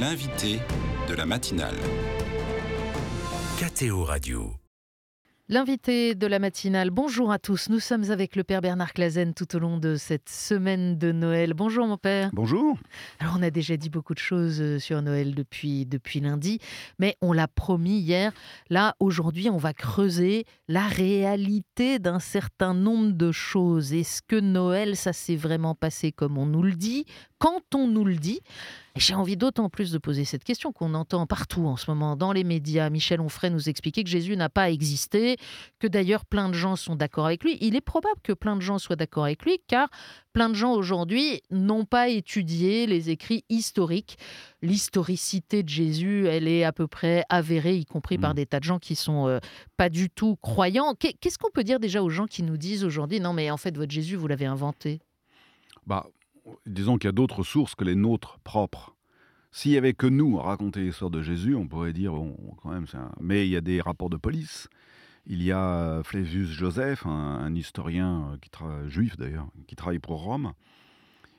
L'invité de la matinale. KTO Radio. L'invité de la matinale, bonjour à tous. Nous sommes avec le Père Bernard Clazen tout au long de cette semaine de Noël. Bonjour mon Père. Bonjour. Alors on a déjà dit beaucoup de choses euh, sur Noël depuis, depuis lundi, mais on l'a promis hier. Là, aujourd'hui, on va creuser la réalité d'un certain nombre de choses. Est-ce que Noël, ça s'est vraiment passé comme on nous le dit? Quand on nous le dit j'ai envie d'autant plus de poser cette question qu'on entend partout en ce moment dans les médias. Michel Onfray nous expliquait que Jésus n'a pas existé, que d'ailleurs plein de gens sont d'accord avec lui. Il est probable que plein de gens soient d'accord avec lui car plein de gens aujourd'hui n'ont pas étudié les écrits historiques. L'historicité de Jésus, elle est à peu près avérée, y compris par mmh. des tas de gens qui sont euh, pas du tout croyants. Qu'est-ce qu'on peut dire déjà aux gens qui nous disent aujourd'hui non mais en fait votre Jésus vous l'avez inventé? Bah, disons qu'il y a d'autres sources que les nôtres propres. S'il y avait que nous à raconter l'histoire de Jésus, on pourrait dire, bon, quand même, un... mais il y a des rapports de police. Il y a Flavius Joseph, un, historien qui juif d'ailleurs, qui travaille pour Rome,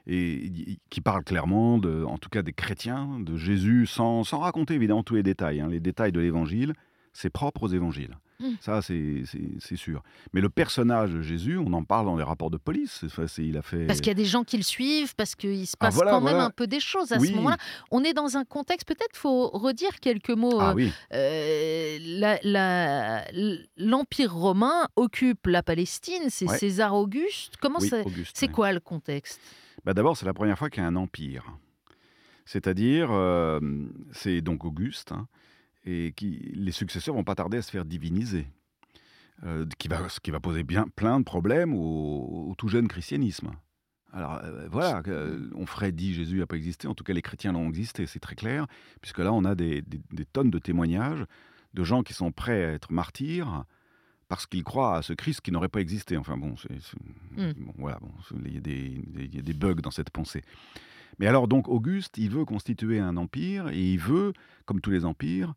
et qui parle clairement, en tout cas des chrétiens, de Jésus, sans, sans raconter évidemment tous les détails. Hein. Les détails de l'évangile, c'est propre aux évangiles. Mmh. Ça, c'est sûr. Mais le personnage de Jésus, on en parle dans les rapports de police. il a fait... Parce qu'il y a des gens qui le suivent, parce qu'il se ah, passe quand même un peu des choses à ce moment-là. On est dans un contexte, peut-être faut redire quelques mots. Ah, euh, L'Empire romain occupe la Palestine, c'est César Auguste. Comment c'est quoi le contexte? Bah D'abord, c'est la première fois qu'il y a un empire. C'est-à-dire, euh, c'est donc Auguste. Hein, et qui, les successeurs vont pas tarder à se faire diviniser. Euh, qui va, ce qui va poser bien plein de problèmes au, tout jeune christianisme. Alors euh, voilà, on ferait dit Jésus n'a pas existé, en tout cas les chrétiens l'ont existé, c'est très clair, puisque là on a des, tonnes de témoignages de gens qui sont prêts à être martyrs parce qu'ils croient à ce Christ qui n'aurait pas existé. Enfin bon, hmm. voilà, il y a des bugs dans cette pensée. Mais alors donc Auguste, il veut constituer un empire et il veut, comme tous les empires,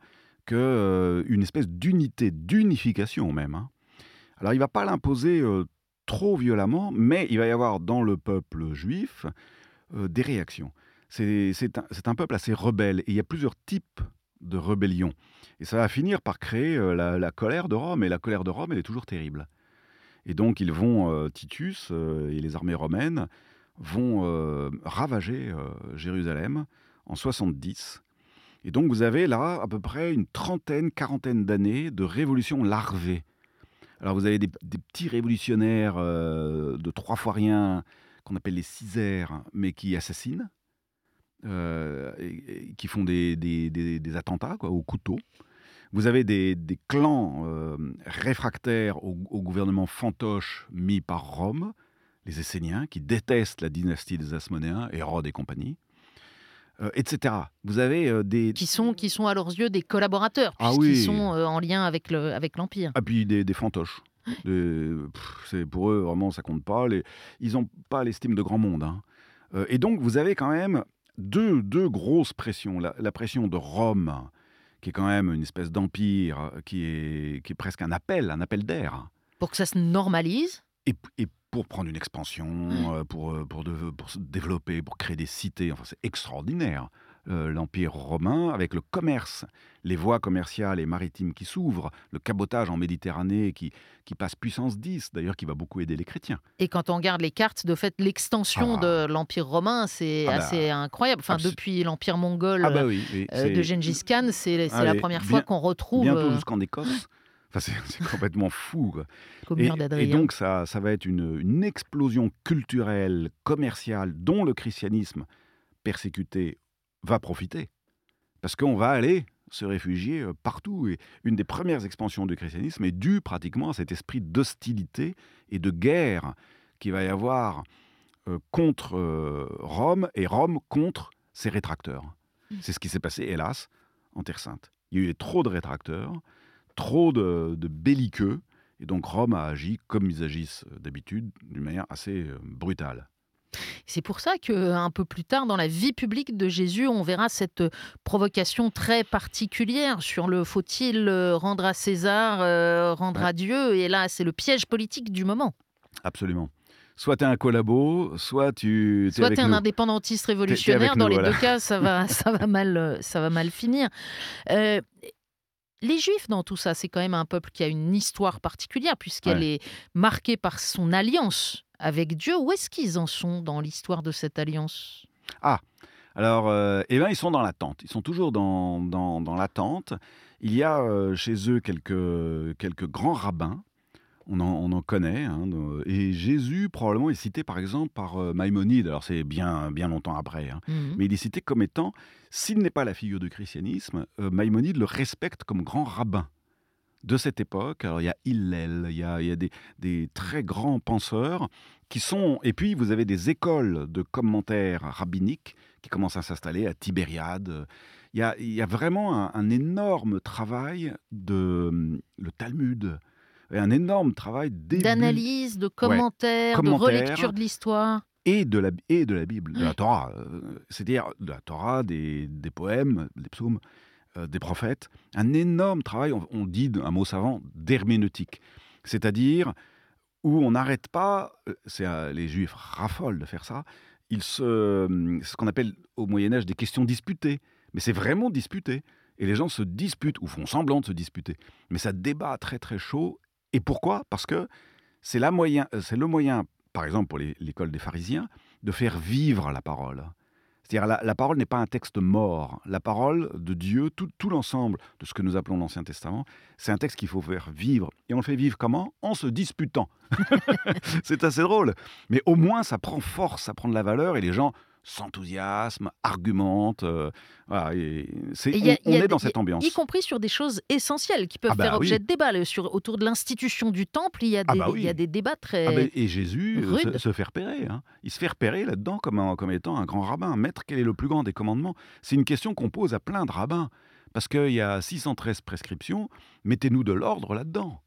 que euh, une espèce d'unité, d'unification même. Hein. Alors il va pas l'imposer euh, trop violemment, mais il va y avoir dans le peuple juif euh, des réactions. C'est un, peuple assez rebelle et il y a plusieurs types de rébellion. Et ça va finir par créer la, la, colère de Rome. Et la colère de Rome, elle est toujours terrible. Et donc ils vont, Titus et les armées romaines, vont euh, ravager euh, Jérusalem en 70. Et donc vous avez là à peu près une trentaine, quarantaine d'années de révolution larvée. Alors vous avez des, petits révolutionnaires euh, de trois fois rien qu'on appelle les Cisères, mais qui assassinent, qui font des, des, attentats au couteau. Vous avez des, clans réfractaires au, gouvernement fantoche mis par Rome, les Esséniens, qui détestent la dynastie des Asmonéens, Hérode et compagnie. Euh, etc. Vous avez euh, des qui sont qui sont à leurs yeux des collaborateurs, ah oui. qui sont euh, en lien avec le avec l'empire. Ah puis des, des fantoches. c'est pour eux vraiment ça compte pas. Les, ils n'ont pas l'estime de grand monde. Hein. et donc vous avez quand même deux, deux grosses pressions. La, pression de Rome, qui est quand même une espèce d'empire, qui est, qui est presque un appel, un appel d'air. Pour que ça se normalise. Et, et pour prendre une expansion, mmh. euh, pour, euh, pour, pour, se développer, pour créer des cités. Enfin, c'est extraordinaire. Euh, L'Empire romain, avec le commerce, les voies commerciales et maritimes qui s'ouvrent, le cabotage en Méditerranée qui, qui passe puissance 10, d'ailleurs qui va beaucoup aider les chrétiens. Et quand on regarde les cartes, de fait, l'extension de ah. l'Empire romain, c'est ah bah, assez incroyable. Enfin, depuis l'Empire mongol ah bah de Gengis Khan, c'est la première fois qu'on retrouve... Bientôt jusqu'en Écosse. c'est complètement fou. Et, donc, ça, ça va être une, explosion culturelle, commerciale, dont le christianisme persécuté va profiter. Parce qu'on va aller se réfugier euh, partout. Et une des premières expansions du christianisme est due pratiquement à cet esprit d'hostilité et de guerre qu'il va y avoir euh, contre euh, Rome et Rome contre ses rétracteurs. Mmh. C'est ce qui s'est passé, hélas, en Terre Sainte. Il y a eu trop de rétracteurs trop de, belliqueux. Et donc Rome a agi comme ils agissent d'habitude, d'une manière assez euh, brutale. C'est pour ça que un peu plus tard dans la vie publique de Jésus, on verra cette provocation très particulière sur le faut-il euh, rendre à César, euh, rendre à Dieu. Et là, c'est le piège politique du moment. Absolument. soit tu es un collabo, soit tu Soit avec tu es un nous. indépendantiste révolutionnaire, dans nous, les voilà. deux cas, ça va, ça va, mal, euh, ça va mal finir. Euh, les Juifs, dans tout ça, c'est quand même un peuple qui a une histoire particulière, puisqu'elle Ouais. est marquée par son alliance avec Dieu. Où est-ce qu'ils en sont dans l'histoire de cette alliance? Alors, euh, eh ben, ils sont dans l'attente. Ils sont toujours dans, dans, dans l'attente. Il y a euh, chez eux quelques, quelques grands rabbins. On en, on en connaît. hein, et Jésus, probablement, est cité par exemple par euh, Maïmonide. Alors, c'est bien, bien longtemps après. hein. Mhm. Mais il est cité comme étant, s'il n'est pas la figure du christianisme, euh, Maïmonide le respecte comme grand rabbin de cette époque. Alors il y a Hillel, il y a, il y a des, des très grands penseurs qui sont... Et puis vous avez des écoles de commentaires rabbiniques qui commencent à s'installer à Tibériade. Il y a, il y a vraiment un, un énorme travail de hum, le Talmud, et un énorme travail D'analyse, de commentaires, de Commentaires. relecture de l'histoire. et de la, et de la Bible, de la. Torah. euh, C'est-à-dire de la Torah, des, des poèmes, des psaumes, euh, des prophètes. Un énorme travail, on, on dit un mot savant, d'herméneutique. C'est-à-dire où on n'arrête pas, euh, c'est euh, les juifs raffolent de faire ça, ils se, ce qu'on appelle au Moyen-Âge des questions disputées. Mais c'est vraiment disputé. Et les gens se disputent, ou font semblant de se disputer. Mais ça débat très très chaud. Et pourquoi? Parce que euh, c'est le moyen, par exemple pour l'école des pharisiens, de faire vivre la parole. C'est-à-dire la, la parole n'est pas un texte mort. La parole de Dieu, tout, tout l'ensemble de ce que nous appelons l'Ancien Testament, c'est un texte qu'il faut faire vivre. Et on le fait vivre comment? En se disputant. c'est assez drôle. Mais au moins, ça prend force, ça prend de la valeur, et les gens s'enthousiasment, argumentent. euh, voilà, et c'est- Et il y a- on, a est dans cette ambiance. Y compris sur des choses essentielles qui peuvent Ah bah faire objet de débat. Sur, autour de l'institution du temple, il y a Ah des, bah oui. il y a des débats très. Ah et Jésus euh, rude. se, se fait repérer. hein. Il se fait repérer là-dedans comme, un- comme étant un grand rabbin. Maître, quel est le plus grand des commandements? C'est une question qu'on pose à plein de rabbins. Parce qu'il y a 613 prescriptions, mettez-nous de l'ordre là-dedans.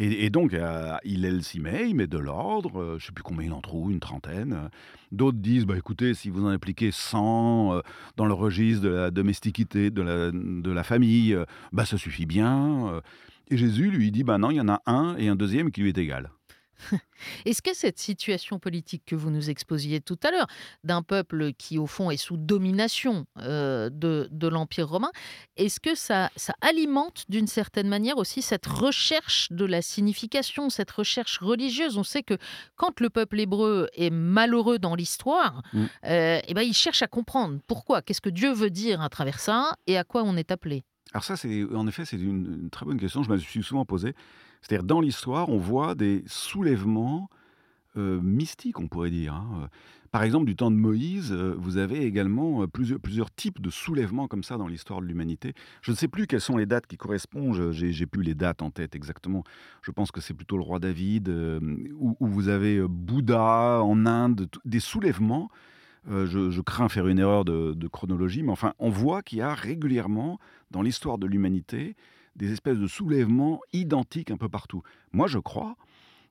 Et, donc, euh, il s'y met, il met de l'ordre, euh, je ne sais plus combien il en trouve, une trentaine. euh. D'autres disent, bah, écoutez, si vous en appliquez 100 euh, dans le registre de la domesticité, de la, de la famille, bah, ça suffit bien. Et Jésus lui dit, bah non, il y en a un et un deuxième qui lui est égal. Est-ce que cette situation politique que vous nous exposiez tout à l'heure, d'un peuple qui au fond est sous domination euh, de, de l'Empire romain, est-ce que ça, ça alimente d'une certaine manière aussi cette recherche de la signification, cette recherche religieuse? On sait que quand le peuple hébreu est malheureux dans l'histoire, Mm. euh, eh ben, il cherche à comprendre pourquoi, qu'est-ce que Dieu veut dire à travers ça et à quoi on est appelé. Alors ça, c'est en effet, c'est une, une très bonne question. Je me suis souvent posé. C'est-à-dire, dans l'histoire, on voit des soulèvements euh, mystiques, on pourrait dire. hein. Par exemple, du temps de Moïse, euh, vous avez également euh, plusieurs, types de soulèvements comme ça dans l'histoire de l'humanité. Je ne sais plus quelles sont les dates qui correspondent. J'ai plus les dates en tête exactement. Je pense que c'est plutôt le roi David, où, vous avez Bouddha en Inde, des soulèvements. Je, je crains faire une erreur de, de chronologie, mais enfin, on voit qu'il y a régulièrement dans l'histoire de l'humanité des espèces de soulèvements identiques un peu partout. Moi, je crois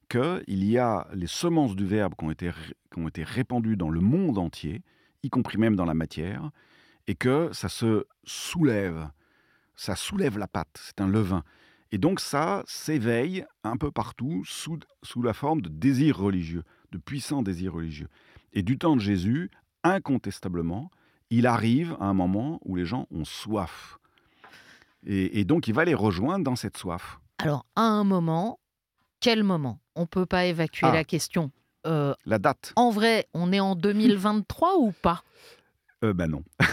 qu'il y a les semences du Verbe qui ont, été, qui ont été répandues dans le monde entier, y compris même dans la matière, et que ça se soulève, ça soulève la pâte, c'est un levain. Et donc ça s'éveille un peu partout sous, sous la forme de désirs religieux, de puissants désirs religieux. Et du temps de Jésus, incontestablement, il arrive à un moment où les gens ont soif. Et, et donc il va les rejoindre dans cette soif. Alors, à un moment, quel moment? On ne peut pas évacuer Ah. la question. Euh, La date, en vrai, on est en 2023 ou pas? Euh, ben non.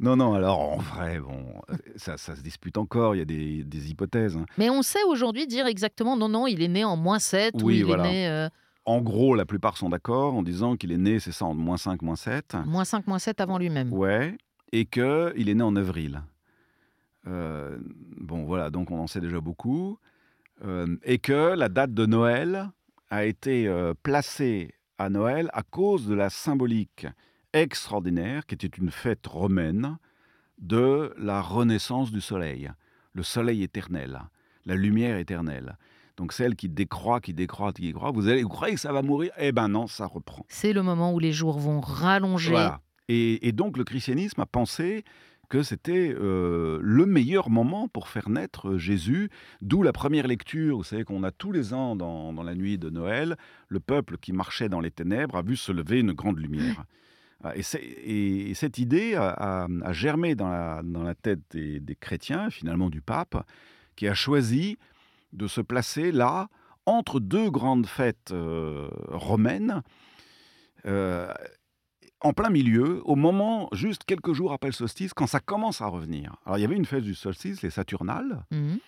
non, non, alors en vrai, bon, euh, ça, ça se dispute encore, il y a des, des hypothèses. hein. Mais on sait aujourd'hui dire exactement non, non, il est né en moins 7 ou Oui, il voilà. est né euh, En gros, la plupart sont d'accord en disant qu'il est né, c'est ça, en moins 5, moins 7. moins 5, moins 7 avant lui-même. Ouais, et qu'il est né en avril. Euh, bon, voilà, donc on en sait déjà beaucoup. Euh, et que la date de Noël a été euh, placée à Noël à cause de la symbolique extraordinaire, qui était une fête romaine, de la renaissance du soleil, le soleil éternel, la lumière éternelle. Donc celle qui décroît, qui décroît, qui décroît, vous, allez, vous croyez que ça va mourir? Eh ben non, ça reprend. C'est le moment où les jours vont rallonger. Voilà. Et, et donc le christianisme a pensé que c'était euh, le meilleur moment pour faire naître Jésus, d'où la première lecture, vous savez qu'on a tous les ans dans, dans la nuit de Noël, le peuple qui marchait dans les ténèbres a vu se lever une grande lumière. Ah, Et, c'est- et- et cette idée a, a- a germé dans la, dans la tête des, des chrétiens, finalement du pape, qui a choisi de se placer là, entre deux grandes fêtes euh, romaines, euh, en plein milieu, au moment, juste quelques jours après le solstice, quand ça commence à revenir. Alors il y avait une fête du solstice, les Saturnales, Mhm.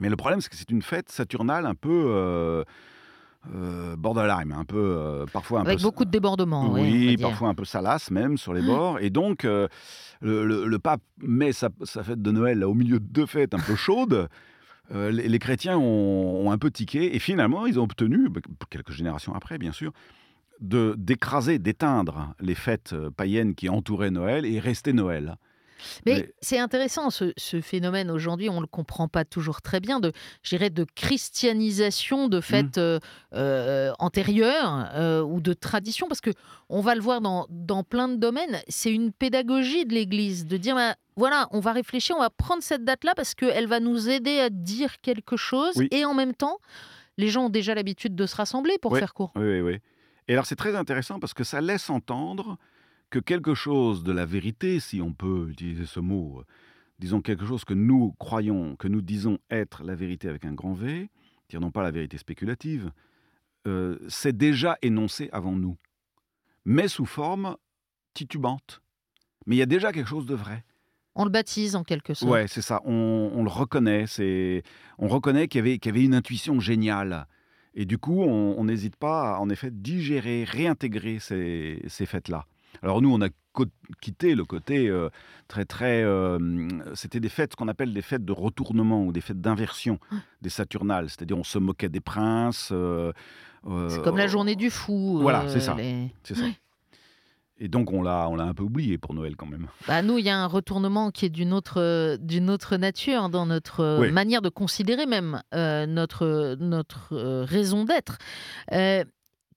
mais le problème c'est que c'est une fête saturnale un peu euh, euh, borderline, un peu euh, parfois un Avec peu beaucoup de débordements. oui, parfois un peu salace même sur les bords. Et donc, euh, le, le- le pape met sa, sa fête de Noël là, au milieu de deux fêtes un peu chaudes. Euh, les, les chrétiens ont, ont un peu tiqué et finalement, ils ont obtenu, bah, quelques générations après, bien sûr, de d'écraser, d'éteindre les fêtes euh, païennes qui entouraient Noël et rester Noël. Mais, Mais- c'est intéressant ce, ce phénomène aujourd'hui, on ne le comprend pas toujours très bien, de, de christianisation de fêtes euh, euh, antérieures euh, ou de traditions, parce que on va le voir dans, dans plein de domaines, c'est une pédagogie de l'Église, de dire, bah, voilà, on va réfléchir, on va prendre cette date-là parce qu'elle va nous aider à dire quelque chose, Oui. et en même temps, les gens ont déjà l'habitude de se rassembler pour Oui. faire court. Oui, oui, oui. Et alors, c'est très intéressant parce que ça laisse entendre que quelque chose de la vérité, si on peut utiliser ce mot, euh, disons quelque chose que nous croyons, que nous disons être la vérité avec un grand V, dire non pas la vérité spéculative, euh, c'est déjà énoncé avant nous, mais sous forme titubante. Mais il y a déjà quelque chose de vrai. On le baptise en quelque sorte. Ouais, c'est ça. On, on le reconnaît. C'est, on reconnaît qu'il y avait, qu'il y avait une intuition géniale. Et du coup, on n'hésite pas à, en effet, digérer, réintégrer ces, ces fêtes-là. Alors nous, on a quitté le côté euh, très, très... euh, c'était des fêtes, ce qu'on appelle des fêtes de retournement ou des fêtes d'inversion des Saturnales. C'est-à-dire, on se moquait des princes. euh, C'est comme la journée du fou. Voilà, c'est ça. les- C'est ça. Et donc, on l'a, on l'a un peu oublié pour Noël quand même. Bah, nous, il y a un retournement qui est d'une autre, euh, d'une autre nature dans notre euh, Oui. manière de considérer même euh, notre, notre euh, raison d'être. Euh,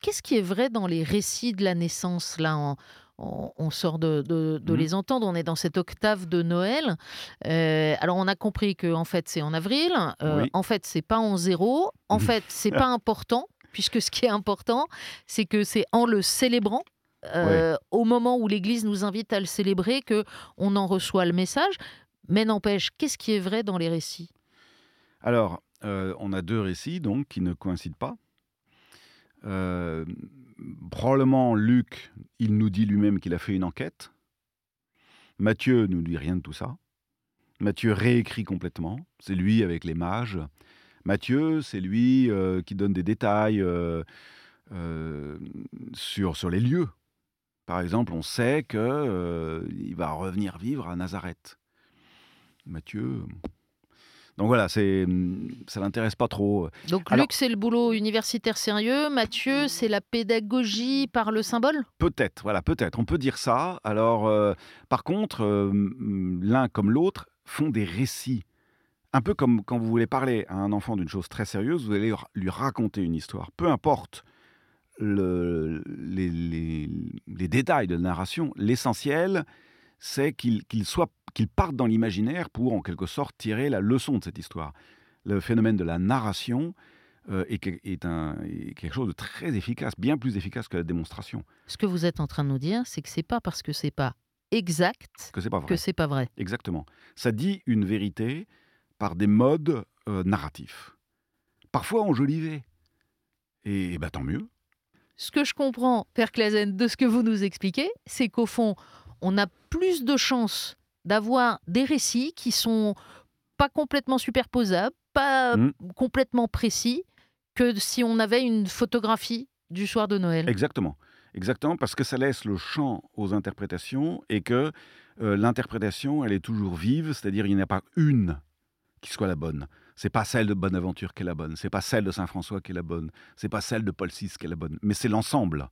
Qu'est-ce qui est vrai dans les récits de la naissance Là, on, on- on sort de, de- de Mhm. les entendre, on est dans cette octave de Noël. Alors, on a compris que en fait, c'est en avril. Oui. En fait, c'est pas en zéro. En fait, c'est pas important, puisque ce qui est important, c'est que c'est en le célébrant. Euh, au moment où l'Église nous invite à le célébrer, que on en reçoit le message. Mais n'empêche, qu'est-ce qui est vrai dans les récits? Alors, euh, on a deux récits donc qui ne coïncident pas. Euh, probablement Luc, il nous dit lui-même qu'il a fait une enquête. Matthieu nous dit rien de tout ça. Matthieu réécrit complètement. C'est lui avec les mages. Matthieu, c'est lui euh, qui donne des détails euh, sur, sur les lieux. Par exemple, on sait que euh, il va revenir vivre à Nazareth. Matthieu. Donc voilà, c'est, ça l'intéresse pas trop. Donc Alors- Luc, c'est le boulot universitaire sérieux. Mathieu, c'est la pédagogie par le symbole? Peut-être, voilà, peut-être, on peut dire ça. Alors, euh, par contre, euh, mm, l'un comme l'autre font des récits. Un peu comme quand vous voulez parler à un enfant d'une chose très sérieuse, vous allez lui raconter une histoire. Peu importe le- les, les- les détails de la narration, l'essentiel, c'est qu'il soit qu'il parte dans l'imaginaire pour, en quelque sorte, tirer la leçon de cette histoire. Le phénomène de la narration euh, est, un- est quelque chose de très efficace, bien plus efficace que la démonstration. Ce que vous êtes en train de nous dire, c'est que c'est pas parce que c'est pas exact Que c'est pas pas vrai. Exactement. Ça dit une vérité par des modes euh, narratifs. Parfois enjolivés. Et, bah, tant mieux. Ce que je comprends, Père Clazen, de ce que vous nous expliquez, c'est qu'au fond, on a plus de chances d'avoir des récits qui sont pas complètement superposables, pas Mm. complètement précis, que si on avait une photographie du soir de Noël. Exactement. Exactement, parce que ça laisse le champ aux interprétations et que euh, l'interprétation, elle est toujours vive, c'est-à-dire il n'y en a pas une qui soit la bonne. C'est pas celle de Bonaventure qui est la bonne, c'est pas celle de Saint François qui est la bonne, c'est pas celle de Paul VI qui est la bonne, mais c'est l'ensemble.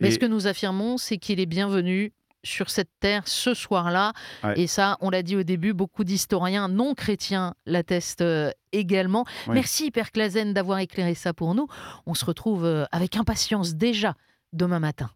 Mais Et- ce que nous affirmons, c'est qu'il est bienvenu sur cette terre ce soir-là. Ouais. Et ça, on l'a dit au début, beaucoup d'historiens non chrétiens l'attestent euh, également. Ouais. Merci, Père Clazen, d'avoir éclairé ça pour nous. On se retrouve euh, avec impatience déjà demain matin.